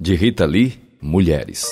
De Rita Lee, Mulheres.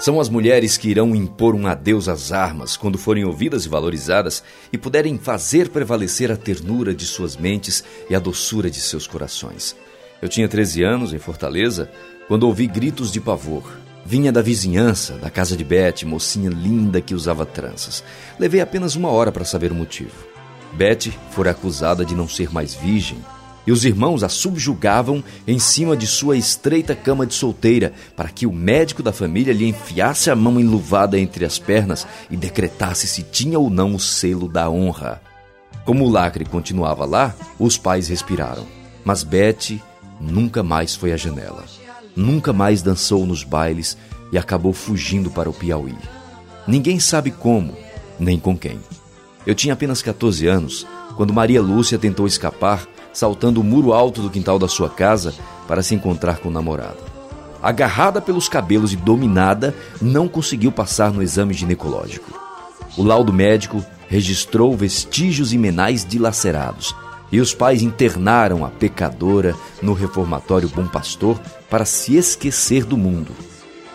São as mulheres que irão impor um adeus às armas quando forem ouvidas e valorizadas e puderem fazer prevalecer a ternura de suas mentes e a doçura de seus corações. Eu tinha 13 anos, em Fortaleza, quando ouvi gritos de pavor. Vinha da vizinhança, da casa de Beth, mocinha linda que usava tranças. Levei apenas uma hora para saber o motivo. Beth fora acusada de não ser mais virgem e os irmãos a subjugavam em cima de sua estreita cama de solteira, para que o médico da família lhe enfiasse a mão enluvada entre as pernas e decretasse se tinha ou não o selo da honra. Como o lacre continuava lá, os pais respiraram. Mas Betty nunca mais foi à janela. Nunca mais dançou nos bailes e acabou fugindo para o Piauí. Ninguém sabe como, nem com quem. Eu tinha apenas 14 anos quando Maria Lúcia tentou escapar saltando o muro alto do quintal da sua casa para se encontrar com o namorado. Agarrada pelos cabelos e dominada, não conseguiu passar no exame ginecológico. O laudo médico registrou vestígios imenais dilacerados e os pais internaram a pecadora no reformatório Bom Pastor para se esquecer do mundo.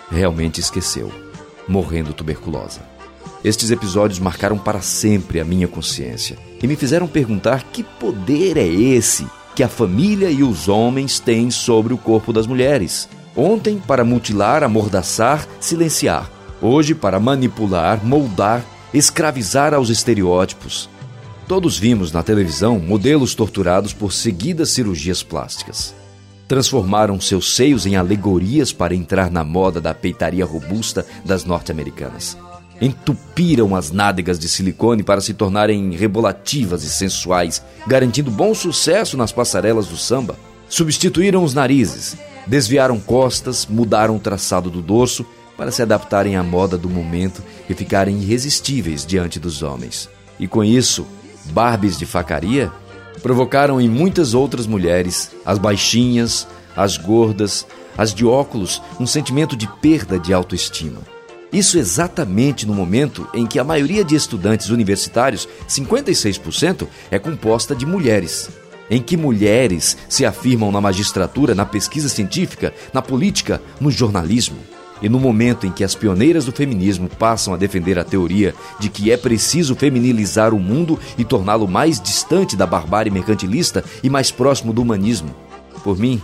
Realmente esqueceu, morrendo tuberculosa. Estes episódios marcaram para sempre a minha consciência e me fizeram perguntar que poder é esse que a família e os homens têm sobre o corpo das mulheres. Ontem, para mutilar, amordaçar, silenciar. Hoje, para manipular, moldar, escravizar aos estereótipos. Todos vimos na televisão modelos torturados por seguidas cirurgias plásticas. Transformaram seus seios em alegorias para entrar na moda da peitaria robusta das norte-americanas entupiram as nádegas de silicone para se tornarem rebolativas e sensuais, garantindo bom sucesso nas passarelas do samba. Substituíram os narizes, desviaram costas, mudaram o traçado do dorso para se adaptarem à moda do momento e ficarem irresistíveis diante dos homens. E com isso, Barbies de facaria provocaram em muitas outras mulheres, as baixinhas, as gordas, as de óculos, um sentimento de perda de autoestima. Isso exatamente no momento em que a maioria de estudantes universitários, 56%, é composta de mulheres. Em que mulheres se afirmam na magistratura, na pesquisa científica, na política, no jornalismo. E no momento em que as pioneiras do feminismo passam a defender a teoria de que é preciso feminilizar o mundo e torná-lo mais distante da barbárie mercantilista e mais próximo do humanismo. Por mim,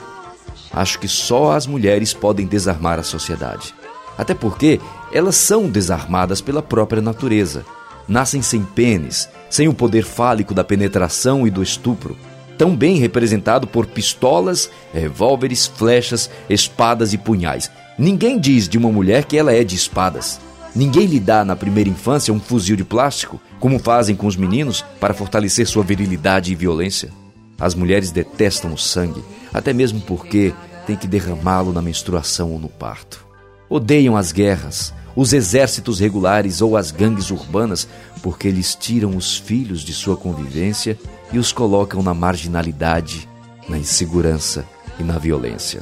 acho que só as mulheres podem desarmar a sociedade. Até porque elas são desarmadas pela própria natureza. Nascem sem pênis, sem o poder fálico da penetração e do estupro, tão bem representado por pistolas, revólveres, flechas, espadas e punhais. Ninguém diz de uma mulher que ela é de espadas. Ninguém lhe dá na primeira infância um fuzil de plástico, como fazem com os meninos para fortalecer sua virilidade e violência. As mulheres detestam o sangue, até mesmo porque têm que derramá-lo na menstruação ou no parto. Odeiam as guerras, os exércitos regulares ou as gangues urbanas, porque eles tiram os filhos de sua convivência e os colocam na marginalidade, na insegurança e na violência.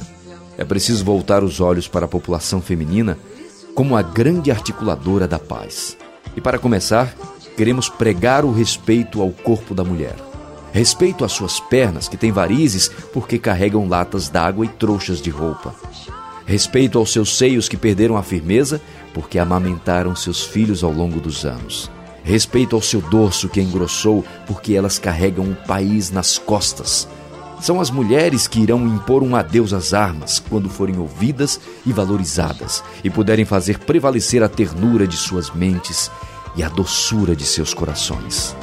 É preciso voltar os olhos para a população feminina como a grande articuladora da paz. E para começar, queremos pregar o respeito ao corpo da mulher. Respeito às suas pernas, que têm varizes porque carregam latas d'água e trouxas de roupa. Respeito aos seus seios que perderam a firmeza porque amamentaram seus filhos ao longo dos anos. Respeito ao seu dorso que engrossou porque elas carregam o país nas costas. São as mulheres que irão impor um adeus às armas quando forem ouvidas e valorizadas e puderem fazer prevalecer a ternura de suas mentes e a doçura de seus corações.